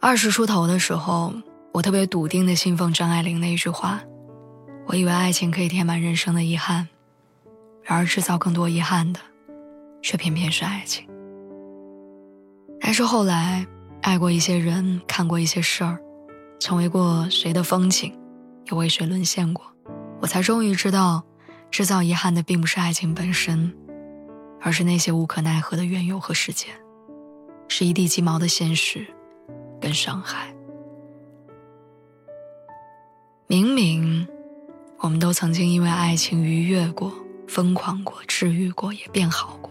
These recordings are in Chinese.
二十出头的时候，我特别笃定的信奉张爱玲的一句话：“我以为爱情可以填满人生的遗憾，然而制造更多遗憾的，却偏偏是爱情。”但是后来，爱过一些人，看过一些事儿，成为过谁的风景，又为谁沦陷过，我才终于知道，制造遗憾的并不是爱情本身，而是那些无可奈何的缘由和事件，是一地鸡毛的现实。跟伤害，明明我们都曾经因为爱情愉悦过、疯狂过、治愈过，也变好过。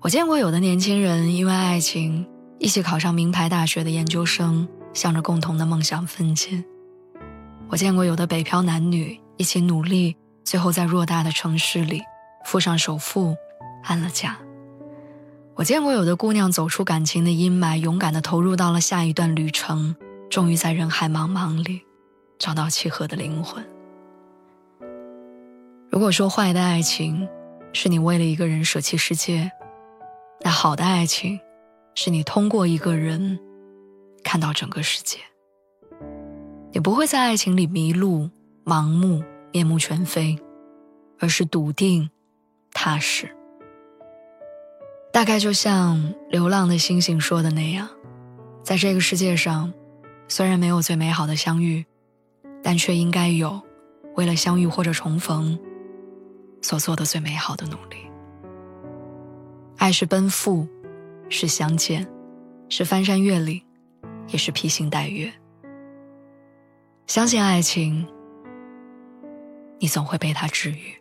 我见过有的年轻人因为爱情一起考上名牌大学的研究生，向着共同的梦想奋进；我见过有的北漂男女一起努力，最后在偌大的城市里付上首付，安了家。我见过有的姑娘走出感情的阴霾，勇敢地投入到了下一段旅程，终于在人海茫茫里找到契合的灵魂。如果说坏的爱情是你为了一个人舍弃世界，那好的爱情是你通过一个人看到整个世界。你不会在爱情里迷路、盲目、面目全非，而是笃定、踏实。大概就像流浪的星星说的那样，在这个世界上，虽然没有最美好的相遇，但却应该有为了相遇或者重逢所做的最美好的努力。爱是奔赴，是相见，是翻山越岭，也是披星戴月。相信爱情，你总会被它治愈。